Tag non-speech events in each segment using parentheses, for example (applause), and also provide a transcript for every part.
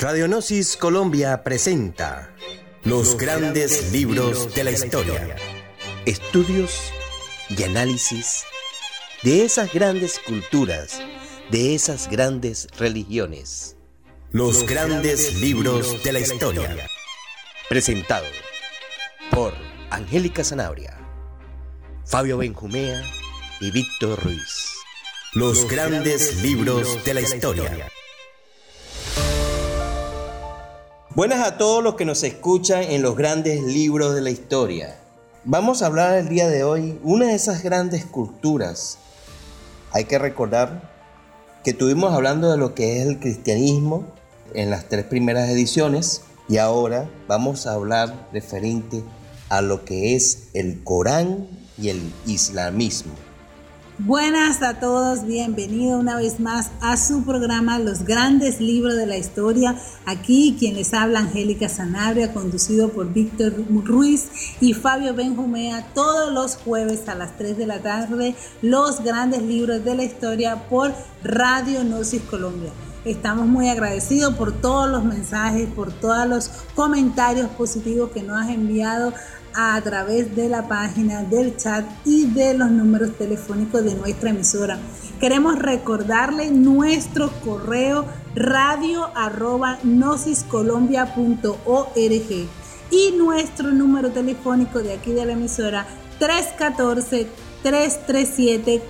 Radionosis Colombia presenta Los grandes libros de la historia. Estudios y análisis de esas grandes culturas, de esas grandes religiones. Los grandes libros de la historia. Presentado por Angélica Zanabria, Fabio Benjumea y Víctor Ruiz. Los grandes libros de la historia. Buenas a todos los que nos escuchan en los grandes libros de la historia. Vamos a hablar el día de hoy una de esas grandes culturas. Hay que recordar que estuvimos hablando de lo que es el cristianismo en las tres primeras ediciones y ahora vamos a hablar referente a lo que es el Corán y el islamismo. Buenas a todos, bienvenido una vez más a su programa Los grandes libros de la historia. Aquí quien les habla Angélica Sanabria, conducido por Víctor Ruiz y Fabio Benjumea, todos los jueves a las 3 de la tarde, Los grandes libros de la historia por Radio Gnosis Colombia. Estamos muy agradecidos por todos los mensajes, por todos los comentarios positivos que nos has enviado a través de la página del chat y de los números telefónicos de nuestra emisora. Queremos recordarle nuestro correo radio arroba nosiscolombia.org y nuestro número telefónico de aquí de la emisora 314 337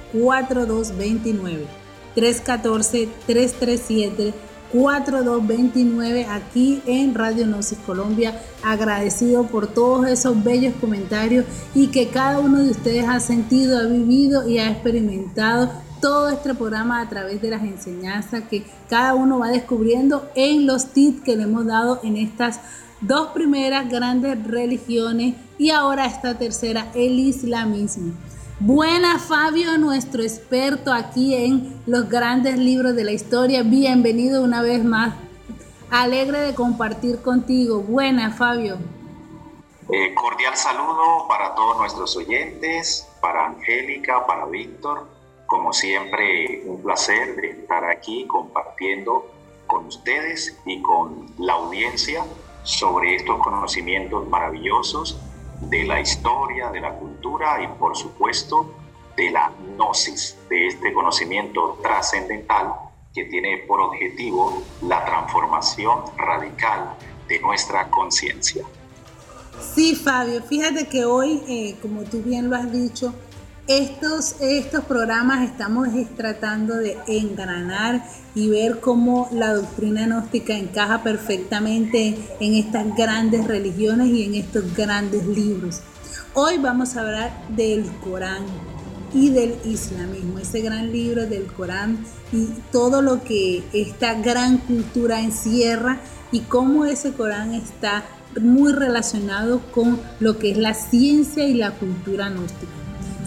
4229 314 337 4229 aquí en Radio Gnosis Colombia. Agradecido por todos esos bellos comentarios y que cada uno de ustedes ha sentido, ha vivido y ha experimentado todo este programa a través de las enseñanzas que cada uno va descubriendo en los tips que le hemos dado en estas dos primeras grandes religiones y ahora esta tercera, el islamismo. Buena Fabio, nuestro experto aquí en los grandes libros de la historia. Bienvenido una vez más. Alegre de compartir contigo. Buena Fabio. Eh, cordial saludo para todos nuestros oyentes, para Angélica, para Víctor. Como siempre, un placer de estar aquí compartiendo con ustedes y con la audiencia sobre estos conocimientos maravillosos de la historia, de la cultura y por supuesto de la gnosis, de este conocimiento trascendental que tiene por objetivo la transformación radical de nuestra conciencia. Sí, Fabio, fíjate que hoy, eh, como tú bien lo has dicho, estos, estos programas estamos tratando de engranar y ver cómo la doctrina gnóstica encaja perfectamente en estas grandes religiones y en estos grandes libros. Hoy vamos a hablar del Corán y del islamismo, ese gran libro del Corán y todo lo que esta gran cultura encierra y cómo ese Corán está muy relacionado con lo que es la ciencia y la cultura gnóstica.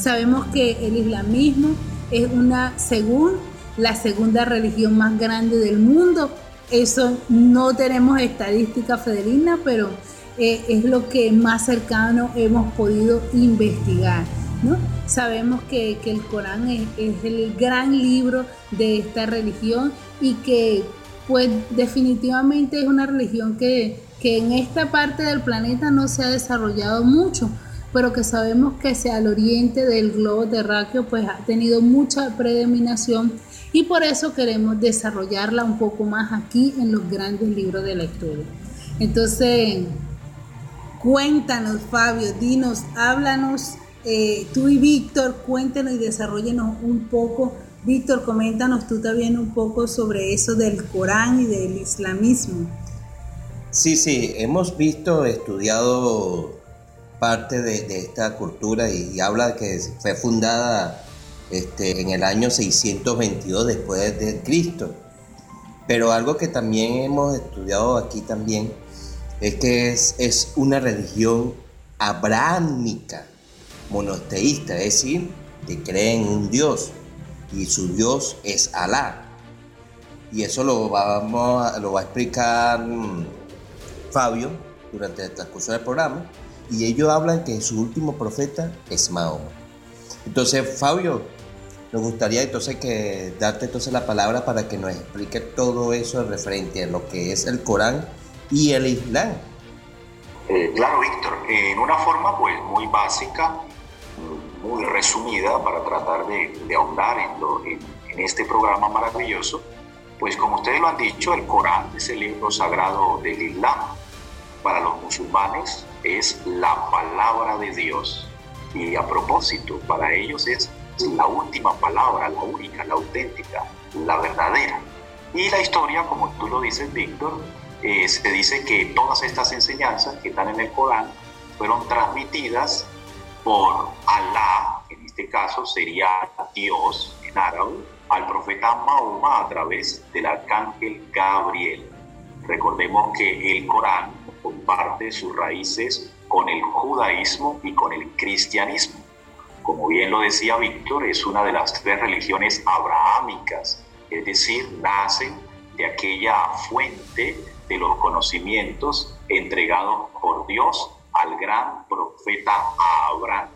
Sabemos que el islamismo es una, según la segunda religión más grande del mundo. Eso no tenemos estadística federina, pero eh, es lo que más cercano hemos podido investigar. ¿no? Sabemos que, el Corán es, el gran libro de esta religión y que pues definitivamente es una religión que, que en esta parte del planeta no se ha desarrollado mucho pero que sabemos que hacia el oriente del globo terráqueo pues ha tenido mucha predominación y por eso queremos desarrollarla un poco más aquí en los grandes libros de historia. Entonces, cuéntanos Fabio, dinos, háblanos, eh, tú y Víctor, cuéntanos y desarrollenos un poco. Víctor, coméntanos tú también un poco sobre eso del Corán y del islamismo. Sí, sí, hemos visto, estudiado parte de, esta cultura y, habla de que fue fundada este, en el año 622 después de Cristo. Pero algo que también hemos estudiado aquí también es que es, una religión abrahámica, monoteísta, es decir, que cree en un Dios y su Dios es Alá. Y eso lo, vamos lo va a explicar mm, Fabio durante el transcurso del programa y ellos hablan que su último profeta es Mahoma. Entonces, Fabio, nos gustaría entonces que darte entonces la palabra para que nos explique todo eso referente a lo que es el Corán y el Islam. Eh, claro, Víctor, en una forma pues muy básica, muy resumida para tratar de, ahondar en, en, este programa maravilloso, pues como ustedes lo han dicho, el Corán es el libro sagrado del Islam. Para los musulmanes es la palabra de Dios. Y a propósito, para ellos es la última palabra, la única, la auténtica, la verdadera. Y la historia, como tú lo dices, Víctor, eh, se dice que todas estas enseñanzas que están en el Corán fueron transmitidas por Alá, en este caso sería Dios en árabe, al profeta Mahoma a través del arcángel Gabriel. Recordemos que el Corán comparte sus raíces con el judaísmo y con el cristianismo. Como bien lo decía Víctor, es una de las tres religiones abrahámicas, es decir, nacen de aquella fuente de los conocimientos entregados por Dios al gran profeta Abraham.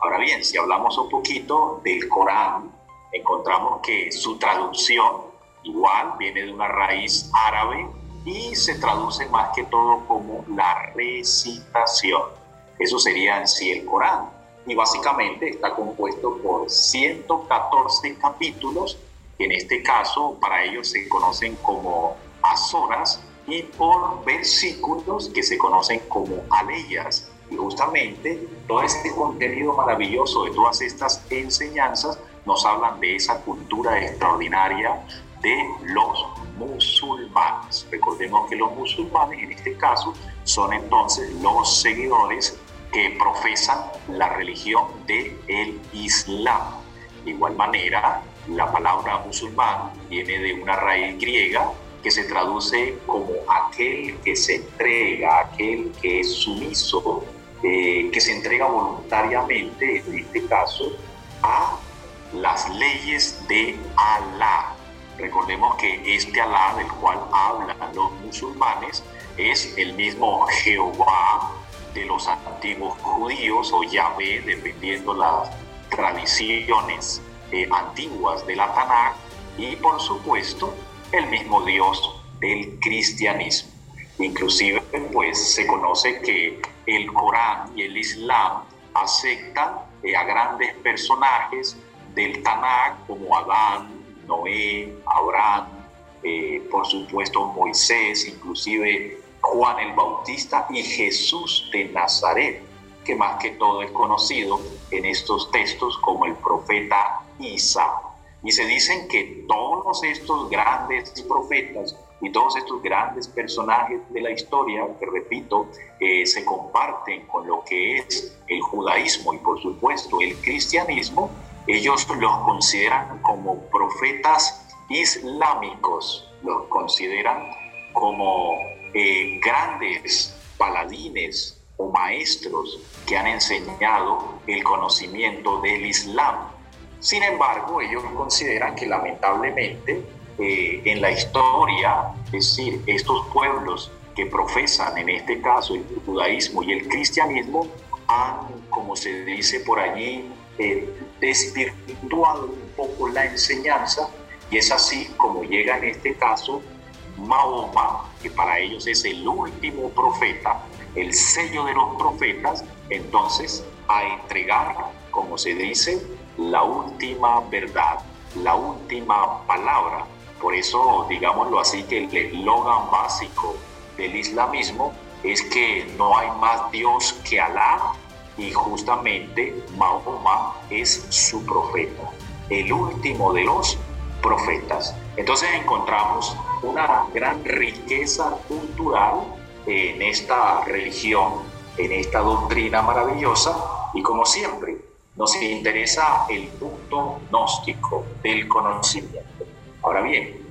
Ahora bien, si hablamos un poquito del Corán, encontramos que su traducción igual viene de una raíz árabe y se traduce más que todo como la recitación. Eso sería en sí el Corán. Y básicamente está compuesto por 114 capítulos, que en este caso para ellos se conocen como azoras, y por versículos que se conocen como aleyas. Y justamente todo este contenido maravilloso de todas estas enseñanzas nos hablan de esa cultura extraordinaria de los musulmanes. Recordemos que los musulmanes en este caso son entonces los seguidores que profesan la religión del el Islam. De igual manera, la palabra musulmán viene de una raíz griega que se traduce como aquel que se entrega, aquel que es sumiso, eh, que se entrega voluntariamente, en este caso, a las leyes de Alá. Recordemos que este Alá del cual hablan los musulmanes es el mismo Jehová de los antiguos judíos o Yahvé, dependiendo las tradiciones eh, antiguas de la Tanakh, y por supuesto el mismo Dios del cristianismo. Inclusive, pues se conoce que el Corán y el Islam aceptan eh, a grandes personajes del Tanakh como Adán, Noé, Abraham, eh, por supuesto Moisés, inclusive Juan el Bautista y Jesús de Nazaret, que más que todo es conocido en estos textos como el profeta Isa. Y se dicen que todos estos grandes profetas y todos estos grandes personajes de la historia, que repito, eh, se comparten con lo que es el judaísmo y por supuesto el cristianismo, ellos los consideran como profetas islámicos, los consideran como eh, grandes paladines o maestros que han enseñado el conocimiento del Islam. Sin embargo, ellos consideran que lamentablemente eh, en la historia, es decir, estos pueblos que profesan en este caso el judaísmo y el cristianismo han, como se dice por allí, eh, desvirtuado un poco la enseñanza y es así como llega en este caso Mahoma, que para ellos es el último profeta, el sello de los profetas, entonces a entregar, como se dice, la última verdad, la última palabra. Por eso, digámoslo así, que el eslogan básico del islamismo es que no hay más Dios que Alá y justamente Mahoma es su profeta, el último de los profetas. Entonces encontramos una gran riqueza cultural en esta religión, en esta doctrina maravillosa y como siempre nos interesa el punto gnóstico del conocimiento. Ahora bien,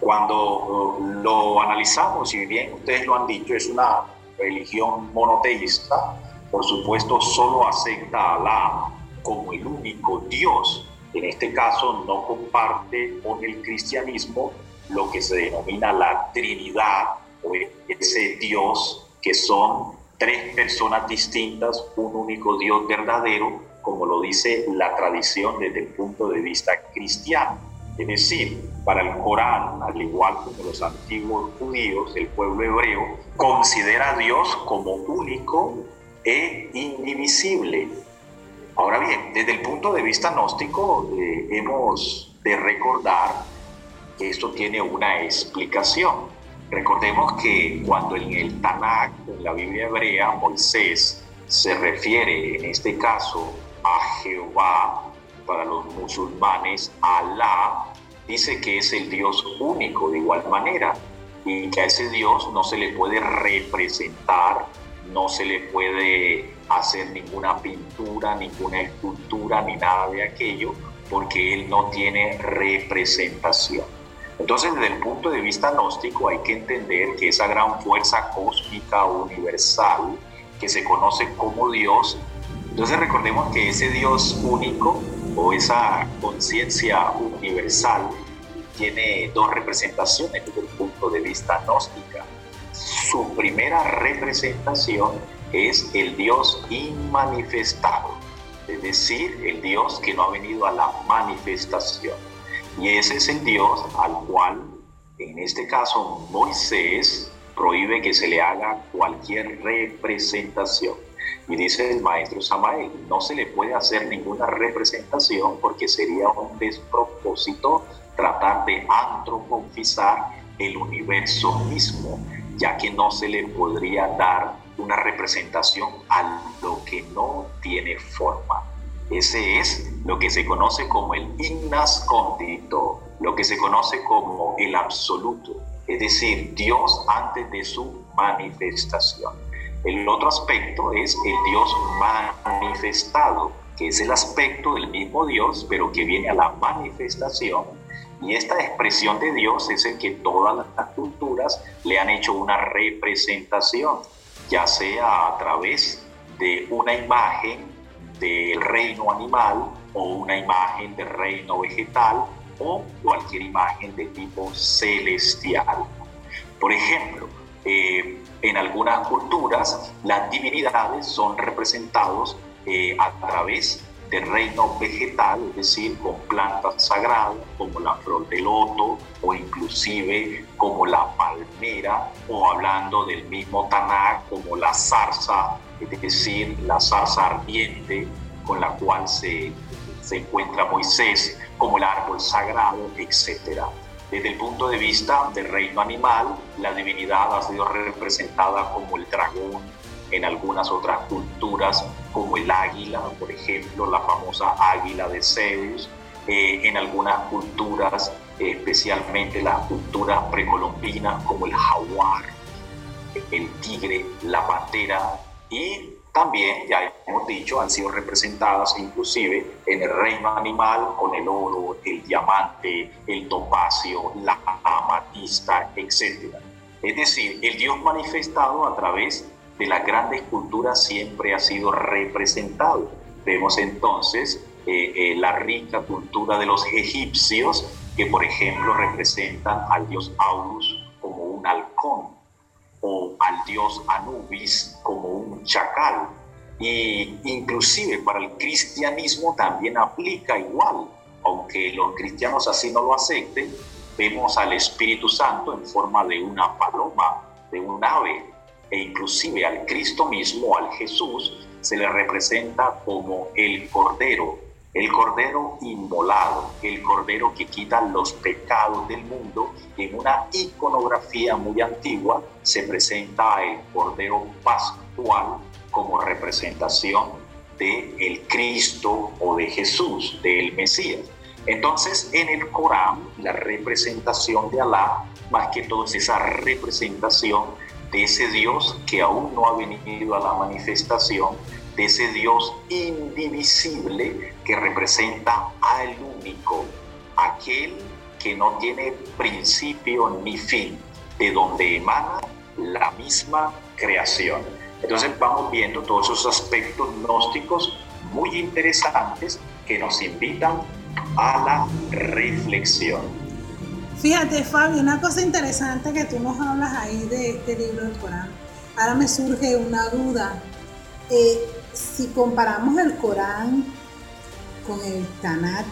cuando uh, lo analizamos, y bien ustedes lo han dicho, es una religión monoteísta, por supuesto solo acepta a Alá como el único Dios en este caso no comparte con el cristianismo lo que se denomina la Trinidad o ese Dios que son tres personas distintas, un único Dios verdadero, como lo dice la tradición desde el punto de vista cristiano. Es decir, para el Corán, al igual que los antiguos judíos, el pueblo hebreo considera a Dios como único e indivisible. Ahora bien, desde el punto de vista gnóstico, eh, hemos de recordar que esto tiene una explicación. Recordemos que cuando en el Tanakh, en la Biblia hebrea, Moisés se refiere en este caso a Jehová, para los musulmanes, Alá, dice que es el Dios único de igual manera y que a ese Dios no se le puede representar, no se le puede hacer ninguna pintura, ninguna escultura, ni nada de aquello, porque Él no tiene representación. Entonces, desde el punto de vista gnóstico, hay que entender que esa gran fuerza cósmica universal, que se conoce como Dios, entonces recordemos que ese Dios único o esa conciencia universal tiene dos representaciones desde el punto de vista gnóstica. Su primera representación es el Dios inmanifestado, es decir, el Dios que no ha venido a la manifestación. Y ese es el Dios al cual, en este caso, Moisés prohíbe que se le haga cualquier representación. Y dice el maestro Samael, no se le puede hacer ninguna representación porque sería un despropósito tratar de antropomorfizar el universo mismo, ya que no se le podría dar una representación a lo que no tiene forma. Ese es lo que se conoce como el innascondito, lo que se conoce como el absoluto, es decir, Dios antes de su manifestación. El otro aspecto es el Dios manifestado, que es el aspecto del mismo Dios, pero que viene a la manifestación. Y esta expresión de Dios es el que todas las culturas le han hecho una representación, ya sea a través de una imagen del reino animal o una imagen del reino vegetal o cualquier imagen de tipo celestial. Por ejemplo, eh, en algunas culturas las divinidades son representados eh, a través del reino vegetal, es decir, con plantas sagradas como la flor de loto o inclusive como la palmera o hablando del mismo Tanakh como la zarza, es decir, la zarza ardiente con la cual se, se encuentra Moisés como el árbol sagrado, etcétera. Desde el punto de vista del reino animal, la divinidad ha sido representada como el dragón, en algunas otras culturas como el águila, por ejemplo, la famosa águila de Zeus, eh, en algunas culturas, especialmente las culturas precolombinas como el jaguar, el tigre, la pantera y también, ya hemos dicho, han sido representadas inclusive en el reino animal con el oro, el diamante, el topacio, la amatista, etc. Es decir, el Dios manifestado a través de las grandes culturas siempre ha sido representado. Vemos entonces eh, eh, la rica cultura de los egipcios, que por ejemplo representan al dios Aurus como un halcón, o al dios Anubis como un chacal. Y inclusive para el cristianismo también aplica igual, aunque los cristianos así no lo acepten, vemos al Espíritu Santo en forma de una paloma, de un ave, e inclusive al Cristo mismo, al Jesús, se le representa como el Cordero, el Cordero inmolado, el Cordero que quita los pecados del mundo. En una iconografía muy antigua se presenta el Cordero Pascual como representación de el Cristo o de Jesús, del Mesías. Entonces, en el Corán, la representación de Alá, más que todo es esa representación de ese Dios que aún no ha venido a la manifestación, de ese Dios indivisible que representa al único, aquel que no tiene principio ni fin, de donde emana la misma creación. Entonces vamos viendo todos esos aspectos gnósticos muy interesantes que nos invitan a la reflexión. Fíjate, Fabio, una cosa interesante que tú nos hablas ahí de este libro del Corán. Ahora me surge una duda. Eh, si comparamos el Corán con el Tanat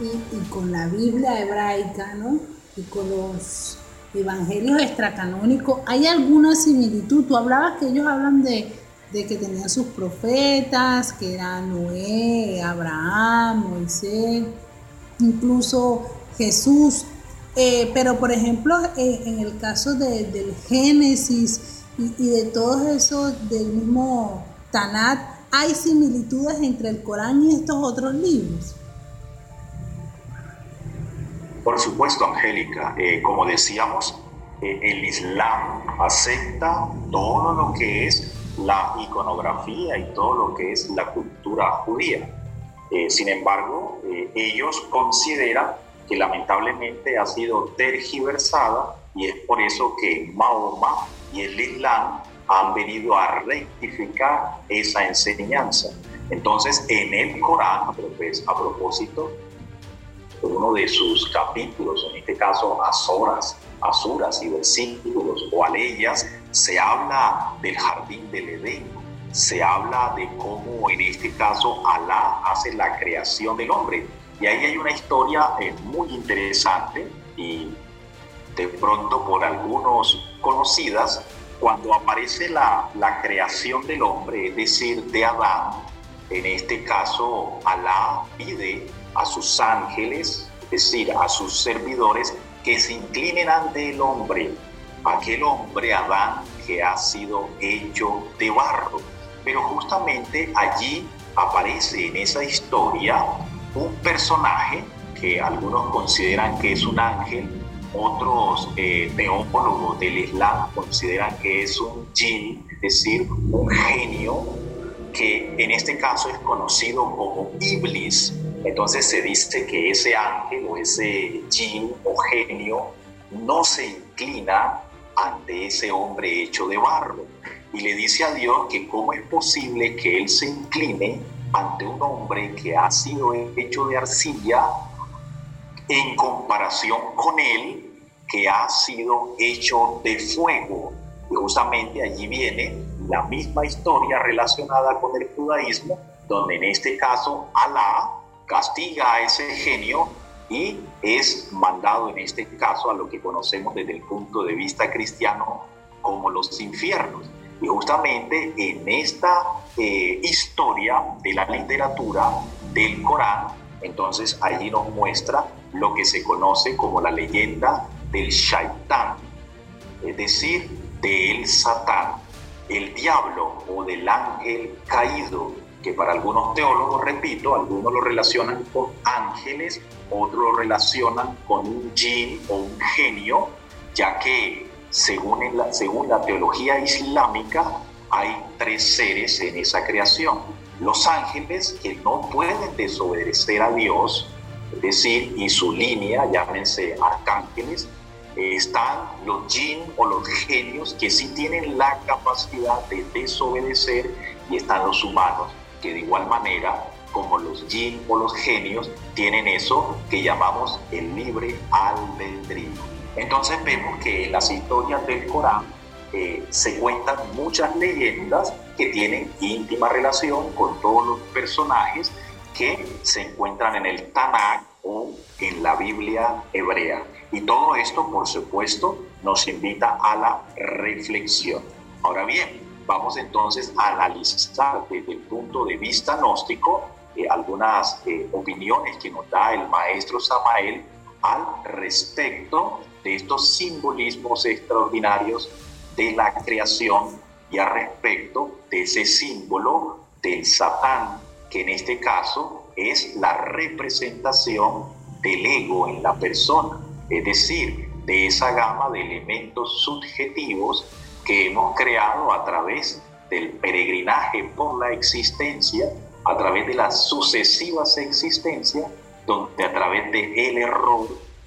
y, con la Biblia hebraica, ¿no? Y con los evangelios extracanónicos, ¿hay alguna similitud? Tú hablabas que ellos hablan de, que tenían sus profetas, que eran Noé, Abraham, Moisés, incluso Jesús. Eh, pero por ejemplo, eh, en el caso del Génesis y, de todos esos del mismo Tanat, ¿hay similitudes entre el Corán y estos otros libros? Por supuesto, Angélica. Eh, como decíamos, el Islam acepta todo lo que es la iconografía y todo lo que es la cultura judía. sin embargo, ellos consideran que lamentablemente ha sido tergiversada y es por eso que Mahoma y el Islam han venido a rectificar esa enseñanza. Entonces, en el Corán, pues, a propósito, uno de sus capítulos, en este caso Azoras, Asuras y versículos o aleyas, se habla del jardín del Edén, se habla de cómo en este caso Alá hace la creación del hombre y ahí hay una historia eh, muy interesante y de pronto por algunos conocidas, cuando aparece la, la creación del hombre, es decir, de Adán, en este caso Alá pide a sus ángeles, es decir, a sus servidores, que se inclinen ante el hombre, aquel hombre Adán que ha sido hecho de barro. Pero justamente allí aparece en esa historia un personaje que algunos consideran que es un ángel, otros eh, teólogos del Islam consideran que es un jinn, es decir, un genio que en este caso es conocido como Iblis. Entonces se dice que ese ángel o ese jinn o genio no se inclina ante ese hombre hecho de barro y le dice a Dios que cómo es posible que él se incline ante un hombre que ha sido hecho de arcilla en comparación con él que ha sido hecho de fuego. Y justamente allí viene la misma historia relacionada con el judaísmo, donde en este caso Alá castiga a ese genio y es mandado en este caso a lo que conocemos desde el punto de vista cristiano como los infiernos. Y justamente en esta eh, historia de la literatura del Corán, entonces allí nos muestra lo que se conoce como la leyenda del Shaitán, es decir, del Satán, el diablo o del ángel caído, que para algunos teólogos, repito, algunos lo relacionan con ángeles, otros lo relacionan con un jinn o un genio, ya que según, la, según la teología islámica, hay tres seres en esa creación. Los ángeles que no pueden desobedecer a Dios, es decir, y su línea, llámense arcángeles, están los jinn o los genios que sí tienen la capacidad de desobedecer y están los humanos que de igual manera como los jinn o los genios tienen eso que llamamos el libre albedrío. Entonces vemos que en las historias del Corán eh, se cuentan muchas leyendas que tienen íntima relación con todos los personajes que se encuentran en el Tanakh o en la Biblia hebrea. Y todo esto, por supuesto, nos invita a la reflexión. Ahora bien, vamos entonces a analizar desde el punto de vista gnóstico eh, algunas eh, opiniones que nos da el maestro Samael al respecto de estos simbolismos extraordinarios de la creación y al respecto de ese símbolo del Satán, que en este caso es la representación del ego en la persona, es decir, de esa gama de elementos subjetivos que hemos creado a través del peregrinaje por la existencia, a través de las sucesivas existencias, donde a través del el error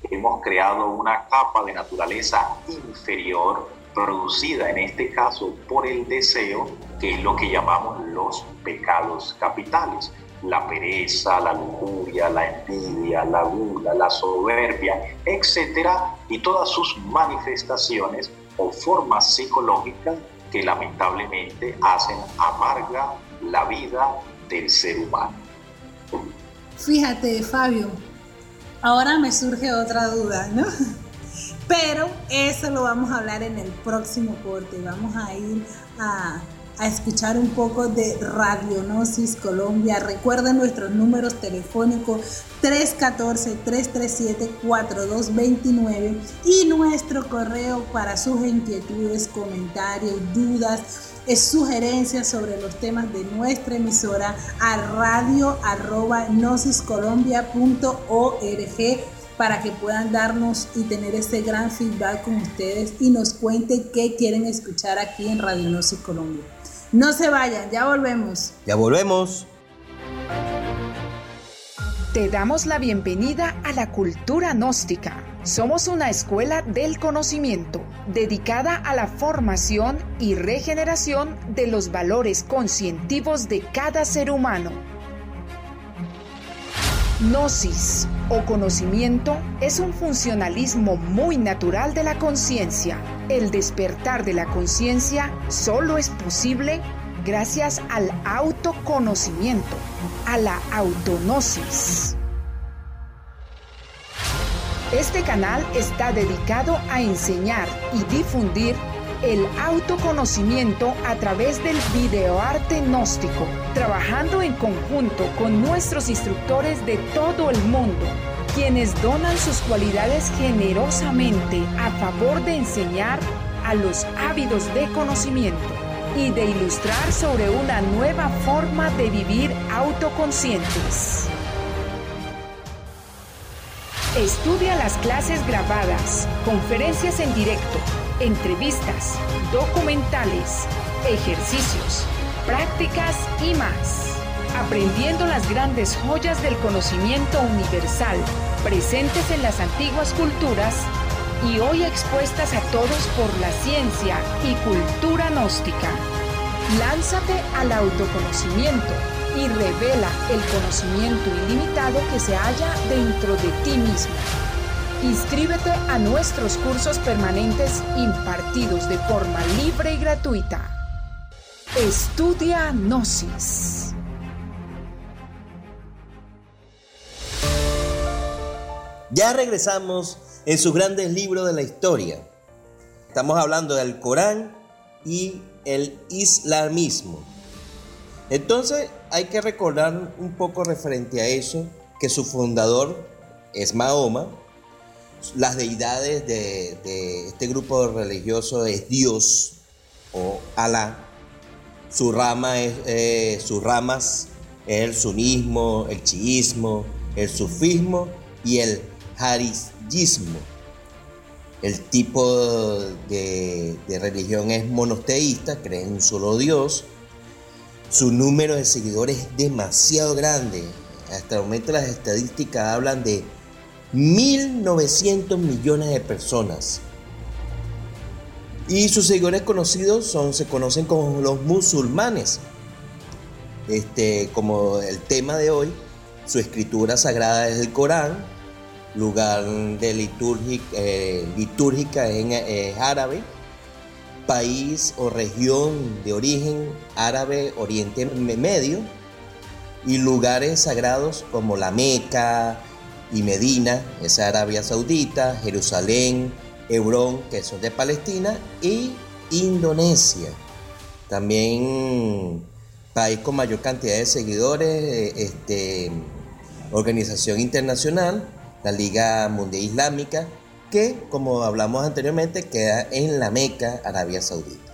hemos creado una capa de naturaleza inferior producida en este caso por el deseo, que es lo que llamamos los pecados capitales. La pereza, la lujuria, la envidia, la gula, la soberbia, etcétera, y todas sus manifestaciones o formas psicológicas que lamentablemente hacen amarga la vida del ser humano. Fíjate, Fabio, ahora me surge otra duda, ¿no? (laughs) Pero eso lo vamos a hablar en el próximo corte. Vamos a ir a, escuchar un poco de Radionosis Colombia. Recuerden nuestros números telefónicos 314-337-4229 y nuestro correo para sus inquietudes, comentarios, dudas, sugerencias sobre los temas de nuestra emisora a radio arroba para que puedan darnos y tener ese gran feedback con ustedes y nos cuenten qué quieren escuchar aquí en Radio Gnosis Colombia. No se vayan, ya volvemos. Ya volvemos. Te damos la bienvenida a la cultura gnóstica. Somos una escuela del conocimiento dedicada a la formación y regeneración de los valores conscientivos de cada ser humano Gnosis o conocimiento es un funcionalismo muy natural de la conciencia. El despertar de la conciencia solo es posible gracias al autoconocimiento, a la autonosis. Este canal está dedicado a enseñar y difundir el autoconocimiento a través del videoarte gnóstico, trabajando en conjunto con nuestros instructores de todo el mundo, quienes donan sus cualidades generosamente a favor de enseñar a los ávidos de conocimiento y de ilustrar sobre una nueva forma de vivir autoconscientes. Estudia las clases grabadas, conferencias en directo, entrevistas, documentales, ejercicios, prácticas y más. Aprendiendo las grandes joyas del conocimiento universal presentes en las antiguas culturas y hoy expuestas a todos por la ciencia y cultura gnóstica. Lánzate al autoconocimiento y revela el conocimiento ilimitado que se halla dentro de ti mismo. Inscríbete a nuestros cursos permanentes impartidos de forma libre y gratuita. Estudia Gnosis. Ya regresamos en sus grandes libros de la historia. Estamos hablando del Corán y el islamismo. Entonces hay que recordar un poco referente a eso, que su fundador es Mahoma, las deidades de, este grupo religioso es Dios o Alá. Su es, eh, sus ramas es el sunismo, el chiismo, el sufismo y el harisismo. El tipo de, de religión es monoteísta, cree en un solo Dios. Su número de seguidores es demasiado grande. Hasta el momento las estadísticas hablan de 1.900 millones de personas. Y sus seguidores conocidos son, se conocen como los musulmanes. Este, como el tema de hoy, su escritura sagrada es el Corán, lugar de litúrgica, eh, litúrgica en árabe, país o región de origen árabe Oriente Medio, y lugares sagrados como la Meca, y Medina, es Arabia Saudita, Jerusalén, Hebrón, que son de Palestina, y Indonesia. También país con mayor cantidad de seguidores, eh, este, organización internacional, la Liga Mundial Islámica, que, como hablamos anteriormente, queda en la Meca, Arabia Saudita.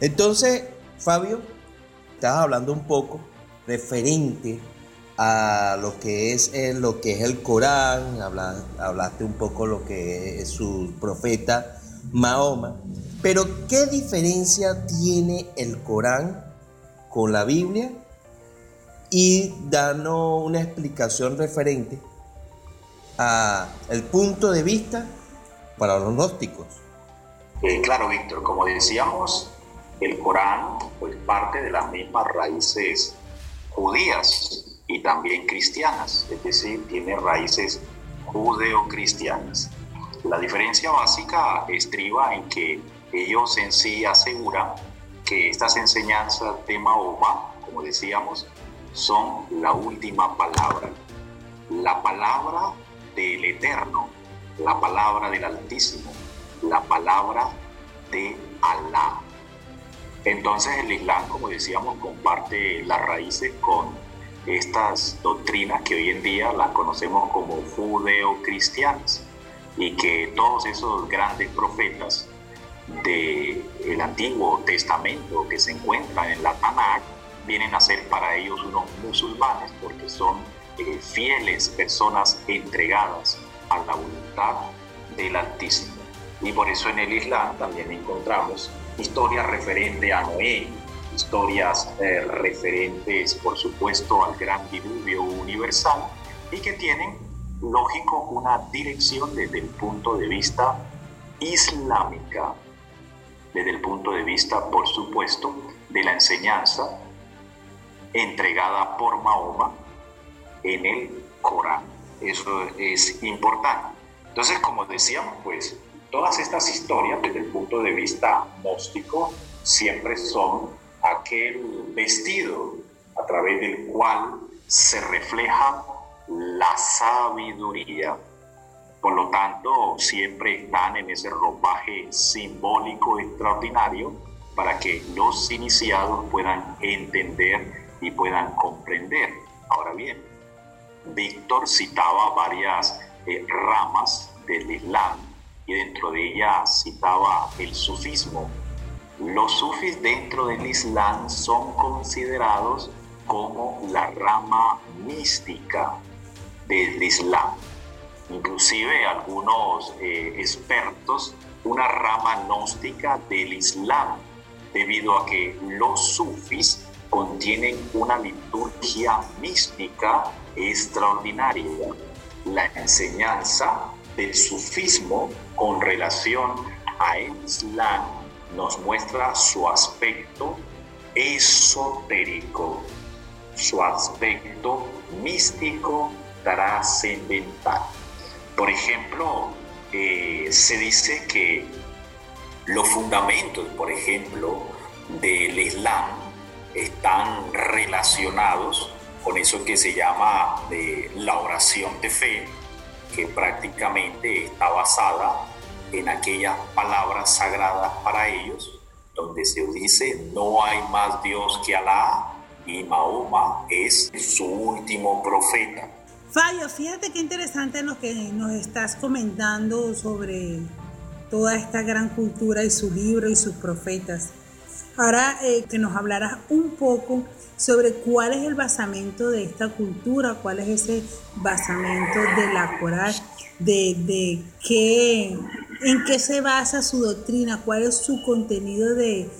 Entonces, Fabio, estabas hablando un poco referente a lo que es el, lo que es el Corán, hablaste un poco lo que es su profeta Mahoma, pero ¿qué diferencia tiene el Corán con la Biblia? Y danos una explicación referente a el punto de vista para los gnósticos. Eh, claro, Víctor, como decíamos, el Corán pues parte de las mismas raíces judías y también cristianas, es decir, tiene raíces judeo-cristianas. La diferencia básica estriba en que ellos en sí aseguran que estas enseñanzas de Mahoma como decíamos, son la última palabra, la palabra del Eterno, la palabra del Altísimo, la palabra de Alá. Entonces el Islam, como decíamos, comparte las raíces con estas doctrinas que hoy en día las conocemos como judeo-cristianas y que todos esos grandes profetas del Antiguo Testamento que se encuentran en la Tanakh vienen a ser para ellos unos musulmanes porque son eh, fieles personas entregadas a la voluntad del Altísimo. Y por eso en el Islam también encontramos historias referentes a Noé, historias eh, referentes, por supuesto, al gran diluvio universal y que tienen, lógico, una dirección desde el punto de vista islámica, desde el punto de vista, por supuesto, de la enseñanza entregada por Mahoma en el Corán. Eso es importante. Entonces, como decíamos, pues todas estas historias desde el punto de vista gnóstico siempre son aquel vestido a través del cual se refleja la sabiduría. Por lo tanto, siempre están en ese ropaje simbólico extraordinario para que los iniciados puedan entender y puedan comprender. Ahora bien, Víctor citaba varias eh, ramas del Islam y dentro de ella citaba el sufismo. Los sufis dentro del Islam son considerados como la rama mística del Islam. Inclusive algunos eh, expertos, una rama gnóstica del Islam, debido a que los sufis contienen una liturgia mística extraordinaria. La enseñanza del sufismo con relación a Islam nos muestra su aspecto esotérico, su aspecto místico trascendental. Por ejemplo, eh, se dice que los fundamentos, por ejemplo, del Islam están relacionados con eso que se llama de la oración de fe, que prácticamente está basada en aquellas palabras sagradas para ellos, donde se dice, no hay más Dios que Alá y Mahoma es su último profeta. Fabio, fíjate qué interesante lo que nos estás comentando sobre toda esta gran cultura y su libro y sus profetas. Ahora eh, que nos hablarás un poco sobre cuál es el basamento de esta cultura, cuál es ese basamento de la Corán, de, de qué, en qué se basa su doctrina, cuál es su contenido de,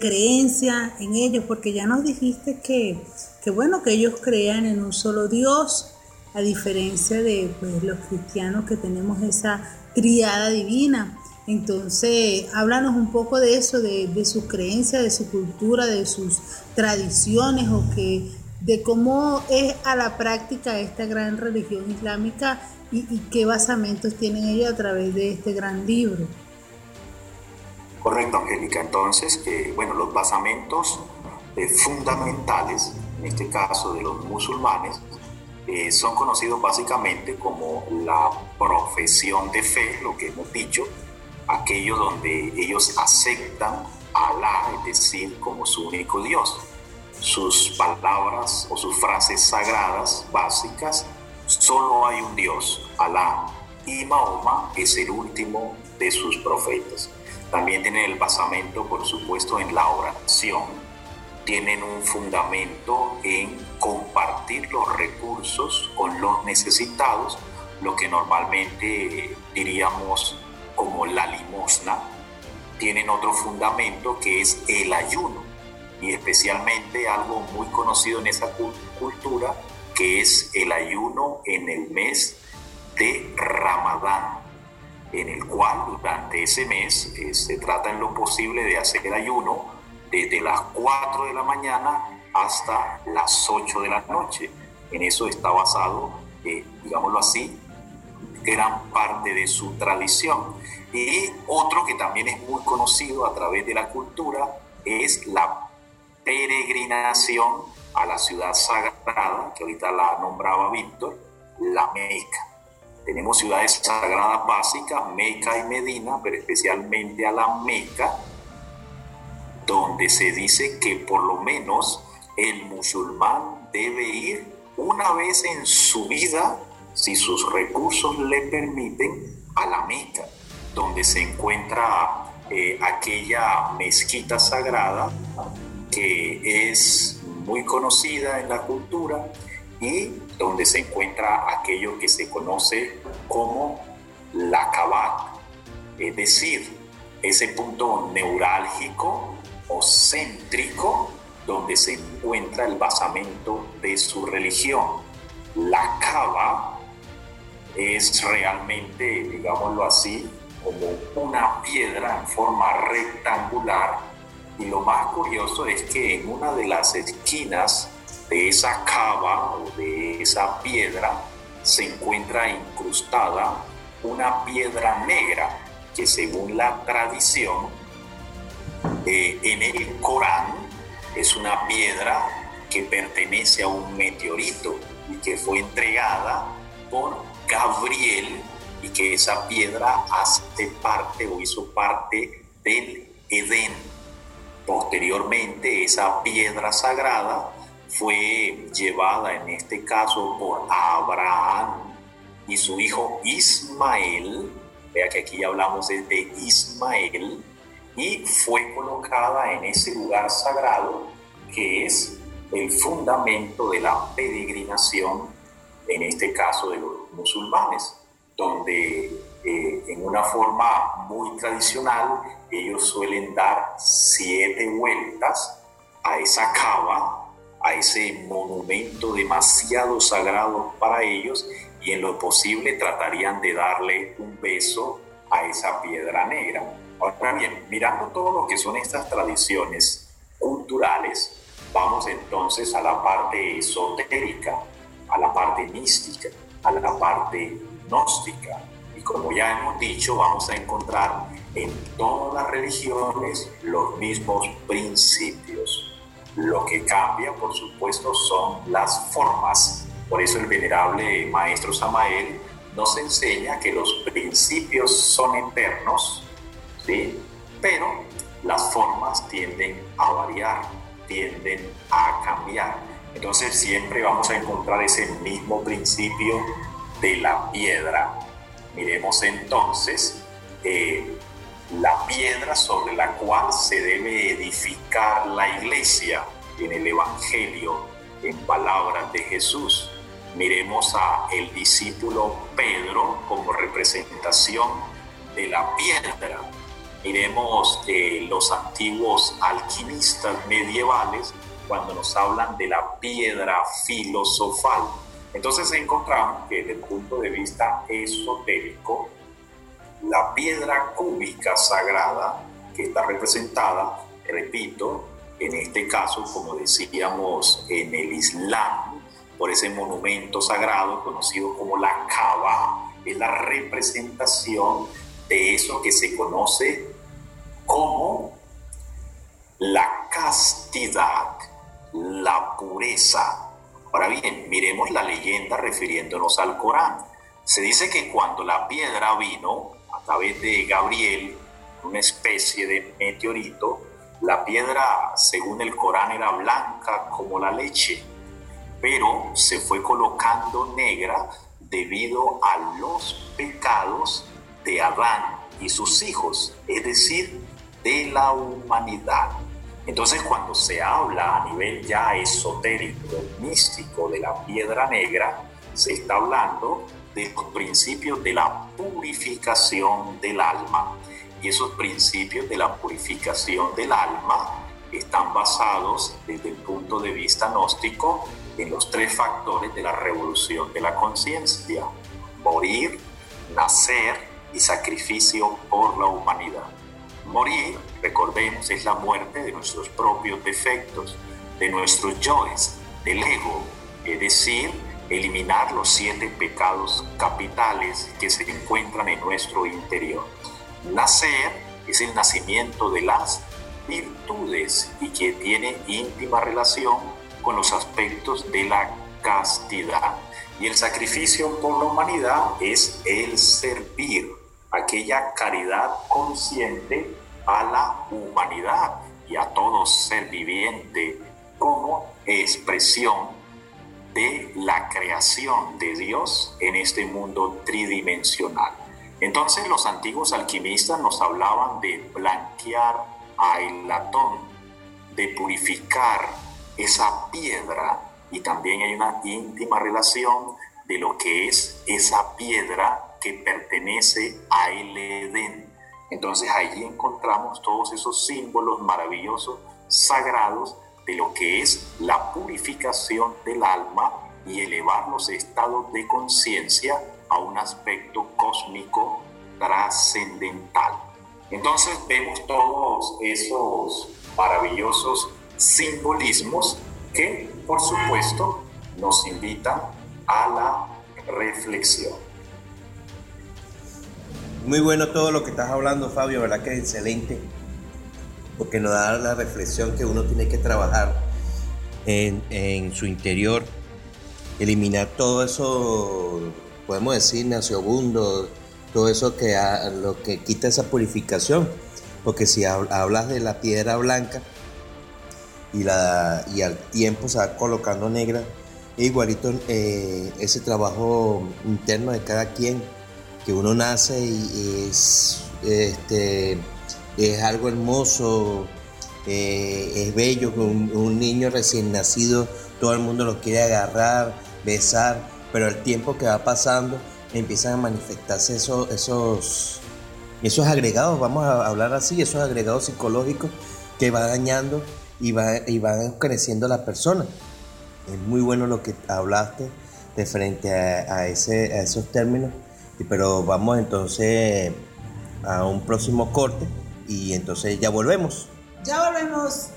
creencia en ellos, porque ya nos dijiste que, que, bueno, que ellos crean en un solo Dios, a diferencia de pues, los cristianos que tenemos esa triada divina. Entonces, háblanos un poco de eso, de, sus creencias, de su cultura, de sus tradiciones o que de cómo es a la práctica esta gran religión islámica y, qué basamentos tienen ellos a través de este gran libro. Correcto, Angélica. Entonces, bueno, los basamentos eh, fundamentales, en este caso de los musulmanes, eh, son conocidos básicamente como la profesión de fe, lo que hemos dicho, aquello donde ellos aceptan a Alá, es decir, como su único Dios. Sus palabras o sus frases sagradas básicas, solo hay un Dios, Alá, y Mahoma es el último de sus profetas. También tienen el basamento, por supuesto, en la oración. Tienen un fundamento en compartir los recursos con los necesitados, lo que normalmente diríamos como la limosna, tienen otro fundamento que es el ayuno y especialmente algo muy conocido en esa cultura que es el ayuno en el mes de Ramadán, en el cual durante ese mes eh, se trata en lo posible de hacer ayuno desde las 4 de la mañana hasta las 8 de la noche. En eso está basado, eh, digámoslo así, gran parte de su tradición. Y otro que también es muy conocido a través de la cultura es la peregrinación a la ciudad sagrada, que ahorita la nombraba Víctor, la Meca. Tenemos ciudades sagradas básicas, Meca y Medina, pero especialmente a la Meca, donde se dice que por lo menos el musulmán debe ir una vez en su vida, si sus recursos le permiten, a la Meca, donde se encuentra eh, aquella mezquita sagrada que es muy conocida en la cultura y donde se encuentra aquello que se conoce como la Kabat, es decir, ese punto neurálgico o céntrico donde se encuentra el basamento de su religión. La Kaaba es realmente, digámoslo así, como una piedra en forma rectangular. Y lo más curioso es que en una de las esquinas de esa cava o de esa piedra se encuentra incrustada una piedra negra que según la tradición eh, en el Corán es una piedra que pertenece a un meteorito y que fue entregada por Gabriel y que esa piedra hace parte o hizo parte del Edén. Posteriormente esa piedra sagrada fue llevada en este caso por Abraham y su hijo Ismael, vea que aquí hablamos de Ismael, y fue colocada en ese lugar sagrado que es el fundamento de la peregrinación, en este caso de los musulmanes, donde eh, en una forma muy tradicional ellos suelen dar siete vueltas a esa cava a ese monumento demasiado sagrado para ellos y en lo posible tratarían de darle un beso a esa piedra negra. Ahora bien, mirando todo lo que son estas tradiciones culturales, vamos entonces a la parte esotérica, a la parte mística, a la parte gnóstica. Y como ya hemos dicho, vamos a encontrar en todas las religiones los mismos principios. Lo que cambia, por supuesto, son las formas. Por eso el venerable maestro Samael nos enseña que los principios son eternos, ¿sí? pero las formas tienden a variar, tienden a cambiar. Entonces siempre vamos a encontrar ese mismo principio de la piedra. Miremos entonces eh, la piedra sobre la cual se debe edificar la iglesia en el Evangelio, en palabras de Jesús. Miremos a el discípulo Pedro como representación de la piedra. Miremos eh, los antiguos alquimistas medievales cuando nos hablan de la piedra filosofal. Entonces encontramos que desde el punto de vista esotérico, la piedra cúbica sagrada que está representada, repito, en este caso, como decíamos en el Islam, por ese monumento sagrado conocido como la Kaaba, es la representación de eso que se conoce como la castidad, la pureza. Ahora bien, miremos la leyenda refiriéndonos al Corán. Se dice que cuando la piedra vino través de Gabriel, una especie de meteorito, la piedra, según el Corán, era blanca como la leche, pero se fue colocando negra debido a los pecados de Adán y sus hijos, es decir, de la humanidad. Entonces cuando se habla a nivel ya esotérico, místico de la piedra negra, se está hablando de los principios de la purificación del alma. Y esos principios de la purificación del alma están basados desde el punto de vista gnóstico en los tres factores de la revolución de la conciencia. Morir, nacer y sacrificio por la humanidad. Morir, recordemos, es la muerte de nuestros propios defectos, de nuestros yoes, del ego, es decir, eliminar los siete pecados capitales que se encuentran en nuestro interior. Nacer es el nacimiento de las virtudes y que tiene íntima relación con los aspectos de la castidad. Y el sacrificio por la humanidad es el servir, aquella caridad consciente a la humanidad y a todo ser viviente como expresión de la creación de Dios en este mundo tridimensional. Entonces los antiguos alquimistas nos hablaban de blanquear a el latón, de purificar esa piedra y también hay una íntima relación de lo que es esa piedra que pertenece a el Edén. Entonces allí encontramos todos esos símbolos maravillosos, sagrados, de lo que es la purificación del alma y elevar los estados de conciencia a un aspecto cósmico trascendental. Entonces vemos todos esos maravillosos simbolismos que, por supuesto, nos invitan a la reflexión. Muy bueno todo lo que estás hablando, Fabio, ¿verdad que es excelente? Porque nos da la reflexión que uno tiene que trabajar en, en su interior, eliminar todo eso, podemos decir, naciobundo, todo eso que lo que quita esa purificación. Porque si hablas de la piedra blanca y, la, y al tiempo se va colocando negra, igualito eh, ese trabajo interno de cada quien, que uno nace y es, este, es algo hermoso, eh, es bello, un, un niño recién nacido, todo el mundo lo quiere agarrar, besar, pero el tiempo que va pasando, empiezan a manifestarse esos, esos, esos agregados, vamos a hablar así, esos agregados psicológicos que va dañando y, va, y van creciendo la persona. Es muy bueno lo que hablaste de frente a, ese, a esos términos, pero vamos entonces a un próximo corte y entonces ya volvemos. Ya volvemos.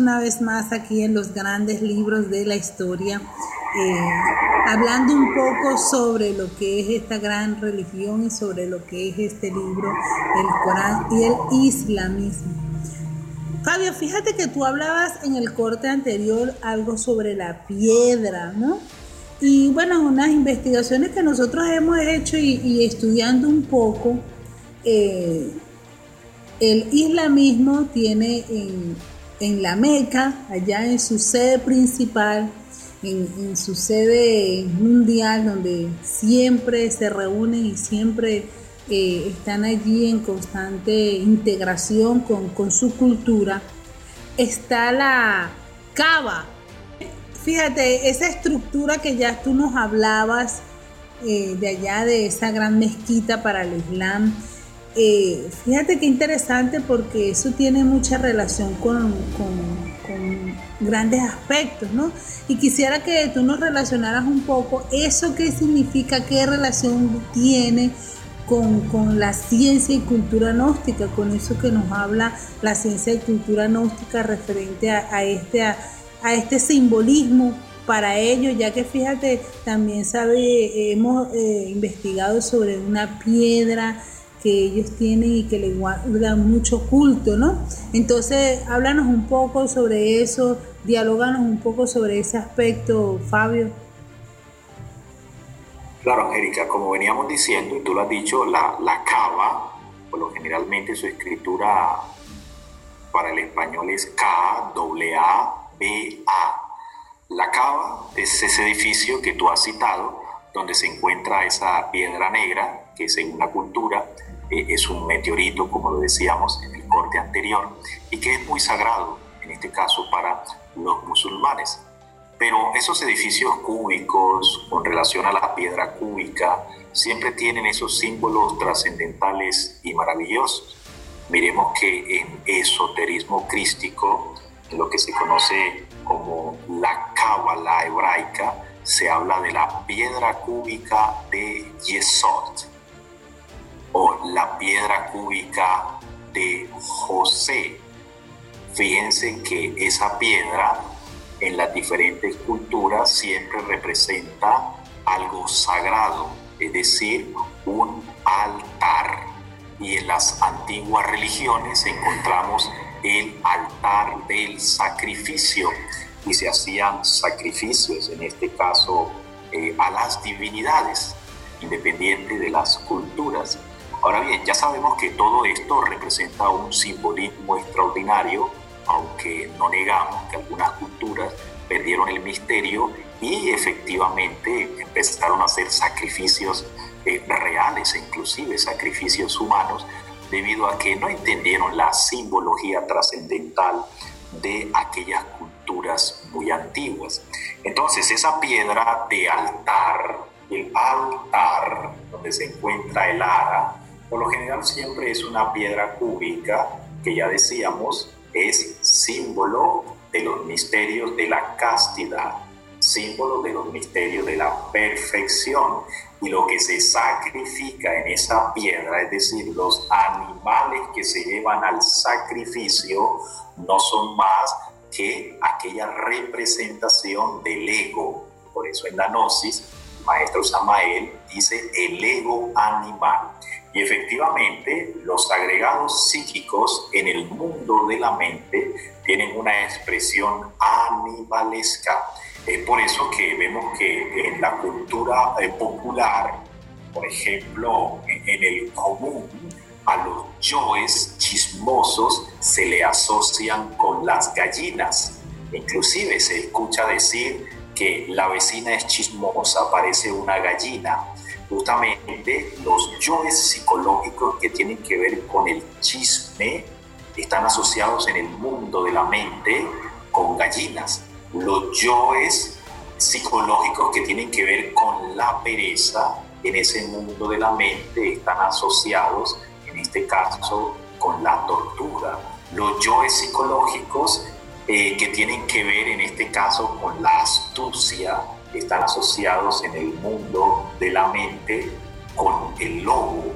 Una vez más aquí en los grandes libros de la historia, eh, hablando un poco sobre lo que es esta gran religión y sobre lo que es este libro, el Corán y el islamismo. Fabio, fíjate que tú hablabas en el corte anterior algo sobre la piedra, ¿no? Y bueno, unas investigaciones que nosotros hemos hecho y, estudiando un poco, eh, el islamismo tiene en, la Meca, allá en su sede principal, en, su sede mundial, donde siempre se reúnen y siempre eh, están allí en constante integración con, su cultura, está la cava. Fíjate, esa estructura que ya tú nos hablabas eh, de allá de esa gran mezquita para el Islam, eh, fíjate qué interesante porque eso tiene mucha relación con, grandes aspectos, ¿no? Y quisiera que tú nos relacionaras un poco eso qué significa, qué relación tiene con, la ciencia y cultura gnóstica, con eso que nos habla la ciencia y cultura gnóstica referente a, este, a, este simbolismo para ellos, ya que fíjate, también sabe, hemos eh, investigado sobre una piedra que ellos tienen y que le guardan mucho culto, ¿no? Entonces, háblanos un poco sobre eso, dialoganos un poco sobre ese aspecto, Fabio. Claro, Angélica, como veníamos diciendo, y tú lo has dicho, la, la cava, por lo generalmente su escritura para el español es K-A-A-B-A. La cava es ese edificio que tú has citado, donde se encuentra esa piedra negra, que según la cultura eh, es un meteorito, como lo decíamos en el corte anterior, y que es muy sagrado, en este caso, para los musulmanes. Pero esos edificios cúbicos con relación a la piedra cúbica siempre tienen esos símbolos trascendentales y maravillosos. Miremos que en esoterismo crístico, en lo que se conoce como la cábala hebraica, se habla de la piedra cúbica de Yesod o la piedra cúbica de José. Fíjense que esa piedra en las diferentes culturas siempre representa algo sagrado, es decir, un altar. Y en las antiguas religiones encontramos el altar del sacrificio y se hacían sacrificios, en este caso eh, a las divinidades, independiente de las culturas. Ahora bien, ya sabemos que todo esto representa un simbolismo extraordinario aunque no negamos que algunas culturas perdieron el misterio y efectivamente empezaron a hacer sacrificios eh, reales inclusive sacrificios humanos debido a que no entendieron la simbología trascendental de aquellas culturas muy antiguas. Entonces esa piedra de altar, el altar donde se encuentra el ara, por lo general siempre es una piedra cúbica que ya decíamos es símbolo de los misterios de la castidad, símbolo de los misterios de la perfección. Y lo que se sacrifica en esa piedra, es decir, los animales que se llevan al sacrificio, no son más que aquella representación del ego. Por eso en la Gnosis, el maestro Samael dice el ego animal. Y efectivamente, los agregados psíquicos en el mundo de la mente tienen una expresión animalesca. Es por eso que vemos que en la cultura eh, popular, por ejemplo, en el común, a los yoes chismosos se le asocian con las gallinas. Inclusive se escucha decir que la vecina es chismosa, parece una gallina justamente los yoes psicológicos que tienen que ver con el chisme están asociados en el mundo de la mente con gallinas. Los yoes psicológicos que tienen que ver con la pereza en ese mundo de la mente están asociados, en este caso, con la tortura. Los yoes psicológicos eh, que tienen que ver en este caso con la astucia, están asociados en el mundo de la mente con el lobo,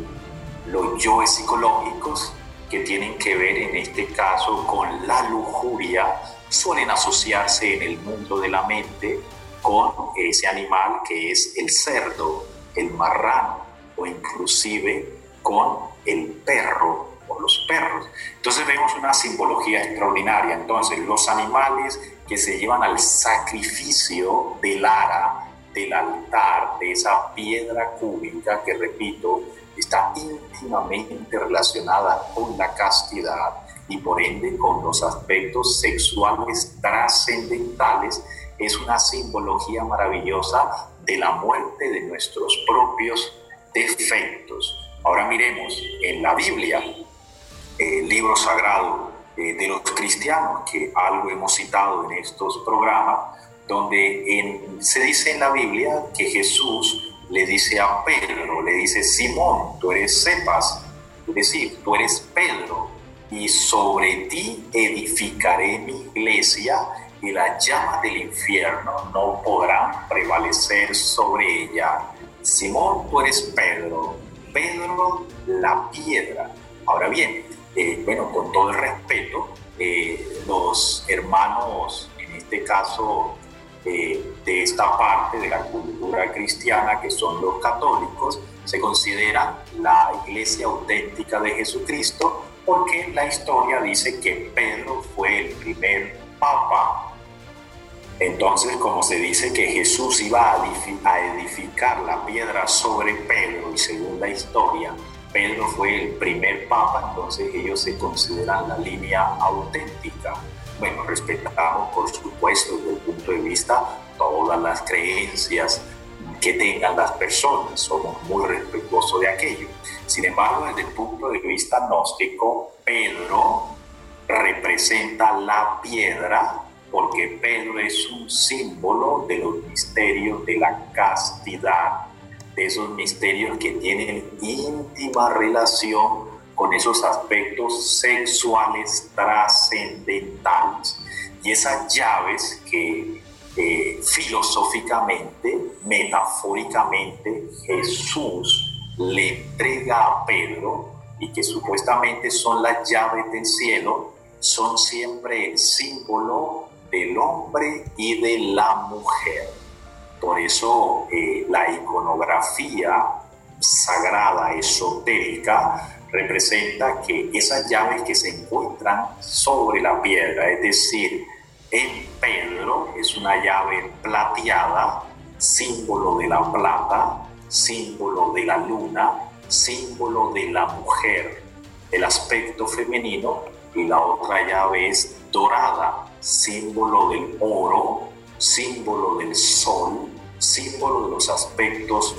los yoes psicológicos que tienen que ver en este caso con la lujuria suelen asociarse en el mundo de la mente con ese animal que es el cerdo, el marrano o inclusive con el perro o los perros. Entonces vemos una simbología extraordinaria. Entonces los animales que se llevan al sacrificio del ara, del altar, de esa piedra cúbica que repito, está íntimamente relacionada con la castidad y por ende con los aspectos sexuales trascendentales, es una simbología maravillosa de la muerte de nuestros propios defectos. Ahora miremos en la Biblia, el libro sagrado eh, de los cristianos, que algo hemos citado en estos programas, donde se dice en la Biblia que Jesús le dice a Pedro, le dice, Simón, tú eres Cepas, es decir, tú eres Pedro, y sobre ti edificaré mi iglesia y las llamas del infierno no podrán prevalecer sobre ella. Simón, tú eres Pedro, Pedro la piedra. Ahora bien, eh, bueno, con todo el respeto, eh, los hermanos, en este caso eh, de esta parte de la cultura cristiana, que son los católicos, se considera la iglesia auténtica de Jesucristo porque la historia dice que Pedro fue el primer papa. Entonces, como se dice que Jesús iba a edificar la piedra sobre Pedro, y según la historia, Pedro fue el primer papa, entonces ellos se consideran la línea auténtica. Bueno, respetamos, por supuesto, desde el punto de vista todas las creencias que tengan las personas, somos muy respetuosos de aquello. Sin embargo, desde el punto de vista gnóstico, Pedro representa la piedra porque Pedro es un símbolo de los misterios de la castidad, de esos misterios que tienen íntima relación con esos aspectos sexuales trascendentales. Y esas llaves que eh, filosóficamente, metafóricamente, Jesús le entrega a Pedro y que supuestamente son las llaves del cielo, son siempre el símbolo del hombre y de la mujer. Por eso eh, la iconografía sagrada, esotérica, representa que esas llaves que se encuentran sobre la piedra, es decir, en Pedro, es una llave plateada, símbolo de la plata, símbolo de la luna, símbolo de la mujer, el aspecto femenino, y la otra llave es dorada, símbolo del oro, símbolo del sol, símbolo de los aspectos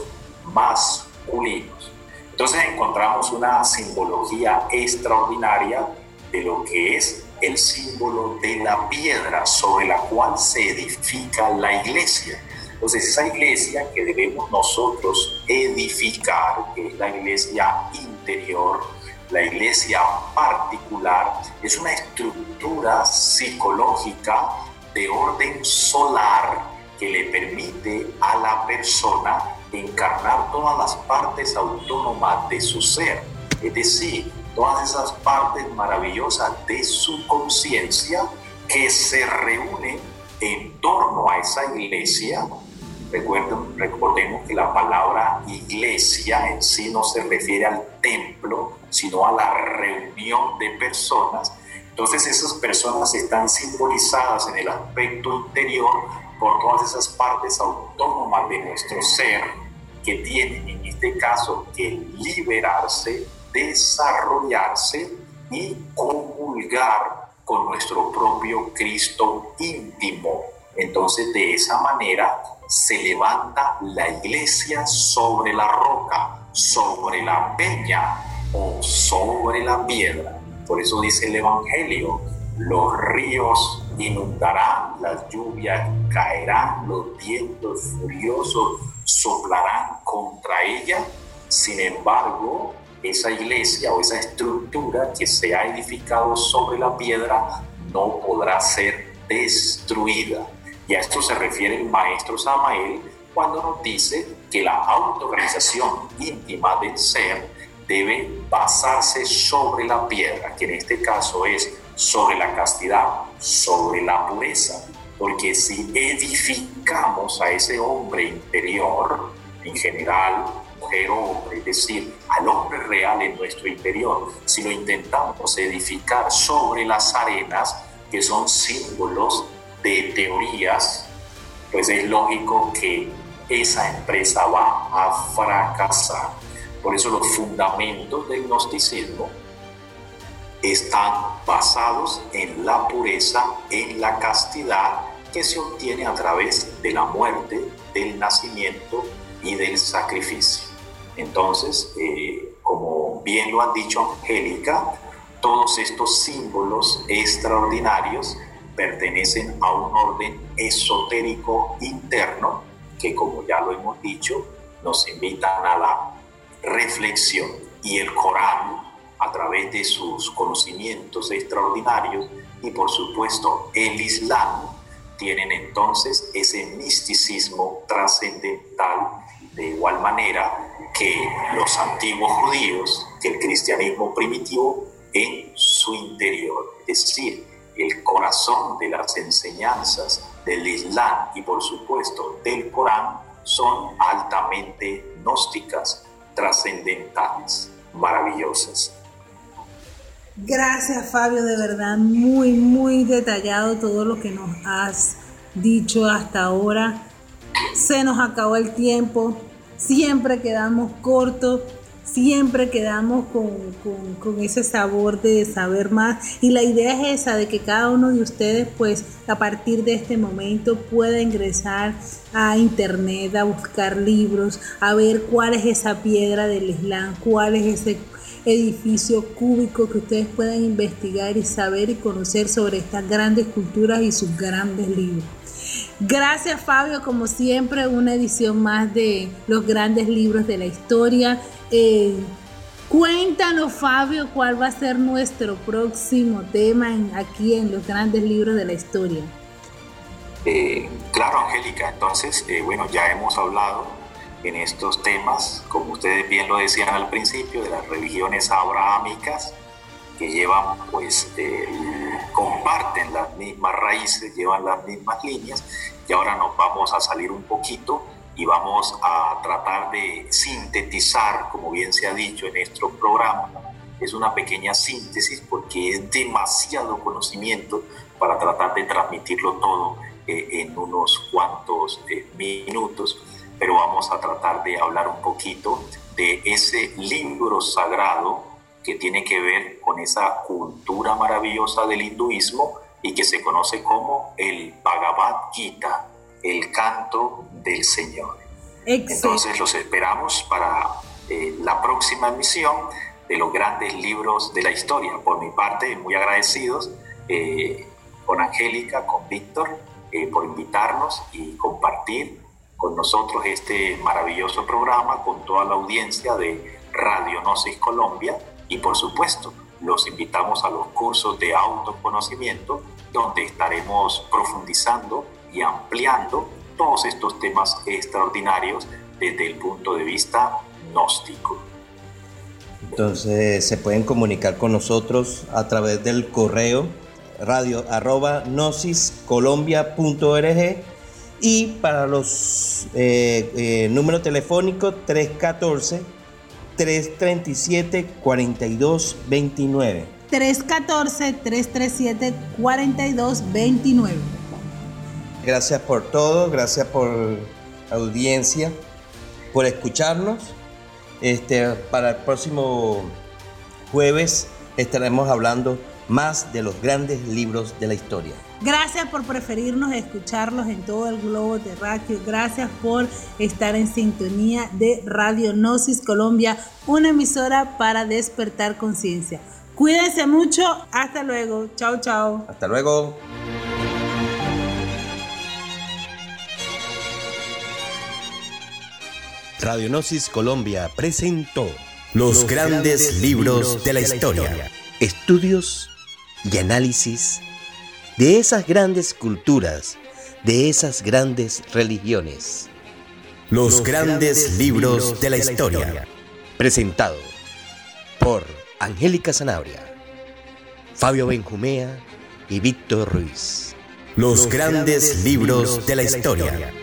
masculinos. Entonces encontramos una simbología extraordinaria de lo que es el símbolo de la piedra sobre la cual se edifica la iglesia. Entonces esa iglesia que debemos nosotros edificar, que es la iglesia interior, la iglesia particular, es una estructura psicológica de orden solar que le permite a la persona encarnar todas las partes autónomas de su ser, es decir, todas esas partes maravillosas de su conciencia que se reúnen en torno a esa iglesia Recuerden, recordemos que la palabra iglesia en sí no se refiere al templo, sino a la reunión de personas. Entonces esas personas están simbolizadas en el aspecto interior por todas esas partes autónomas de nuestro ser que tienen en este caso que liberarse, desarrollarse y comulgar con nuestro propio Cristo íntimo. Entonces de esa manera se levanta la iglesia sobre la roca, sobre la peña o sobre la piedra. Por eso dice el Evangelio, los ríos inundarán, las lluvias caerán, los vientos furiosos soplarán contra ella. Sin embargo, esa iglesia o esa estructura que se ha edificado sobre la piedra no podrá ser destruida. Y a esto se refiere el maestro Samael cuando nos dice que la autorganización íntima del ser debe basarse sobre la piedra, que en este caso es sobre la castidad, sobre la pureza, porque si edificamos a ese hombre interior, en general, mujer hombre, es decir, al hombre real en nuestro interior, si lo intentamos edificar sobre las arenas, que son símbolos de teorías, pues es lógico que esa empresa va a fracasar. Por eso los fundamentos del gnosticismo están basados en la pureza, en la castidad que se obtiene a través de la muerte, del nacimiento y del sacrificio. Entonces, eh, como bien lo ha dicho Angélica, todos estos símbolos extraordinarios pertenecen a un orden esotérico interno que, como ya lo hemos dicho, nos invitan a la reflexión. Y el Corán a través de sus conocimientos extraordinarios y por supuesto el Islam tienen entonces ese misticismo trascendental de igual manera que los antiguos judíos, que el cristianismo primitivo en su interior, es decir, el corazón de las enseñanzas del Islam y por supuesto del Corán son altamente gnósticas, trascendentales, maravillosas. Gracias Fabio, de verdad, muy, muy detallado todo lo que nos has dicho hasta ahora. Se nos acabó el tiempo, siempre quedamos cortos, siempre quedamos con, con, ese sabor de saber más. Y la idea es esa, de que cada uno de ustedes, pues a partir de este momento, pueda ingresar a internet, a buscar libros, a ver cuál es esa piedra del Islam, cuál es ese edificio cúbico que ustedes puedan investigar y saber y conocer sobre estas grandes culturas y sus grandes libros. Gracias Fabio, como siempre, una edición más de los grandes libros de la historia. Eh, cuéntanos Fabio cuál va a ser nuestro próximo tema aquí en los grandes libros de la historia. Eh, claro, Angélica, entonces, eh, bueno, ya hemos hablado en estos temas, como ustedes bien lo decían al principio, de las religiones abrahámicas que llevan, pues, comparten las mismas raíces, llevan las mismas líneas, y ahora nos vamos a salir un poquito y vamos a tratar de sintetizar, como bien se ha dicho en nuestro programa, es una pequeña síntesis porque es demasiado conocimiento para tratar de transmitirlo todo eh, en unos cuantos eh, minutos pero vamos a tratar de hablar un poquito de ese libro sagrado que tiene que ver con esa cultura maravillosa del hinduismo y que se conoce como el Bhagavad Gita, el canto del Señor. Entonces los esperamos para eh, la próxima emisión de los grandes libros de la historia. Por mi parte, muy agradecidos eh, con Angélica, con Víctor, eh, por invitarnos y compartir con nosotros este maravilloso programa, con toda la audiencia de Radio Gnosis Colombia y por supuesto los invitamos a los cursos de autoconocimiento donde estaremos profundizando y ampliando todos estos temas extraordinarios desde el punto de vista gnóstico. Entonces se pueden comunicar con nosotros a través del correo radio arroba gnosiscolombia.org y para los eh, eh, números telefónicos 314-337-4229. 314-337-4229. Gracias por todo, gracias por audiencia, por escucharnos. Este, para el próximo jueves estaremos hablando más de los grandes libros de la historia. Gracias por preferirnos escucharlos en todo el globo terráqueo. Gracias por estar en sintonía de Radio Gnosis Colombia, una emisora para despertar conciencia. Cuídense mucho. Hasta luego. Chao, chao. Hasta luego. Radio Gnosis Colombia presentó Los, grandes, libros de la historia. Estudios y análisis de esas grandes culturas, de esas grandes religiones. Los, grandes, libros, de la, historia. Presentado por Angélica Zanabria, Fabio Benjumea y Víctor Ruiz. Los, grandes, libros, de la historia.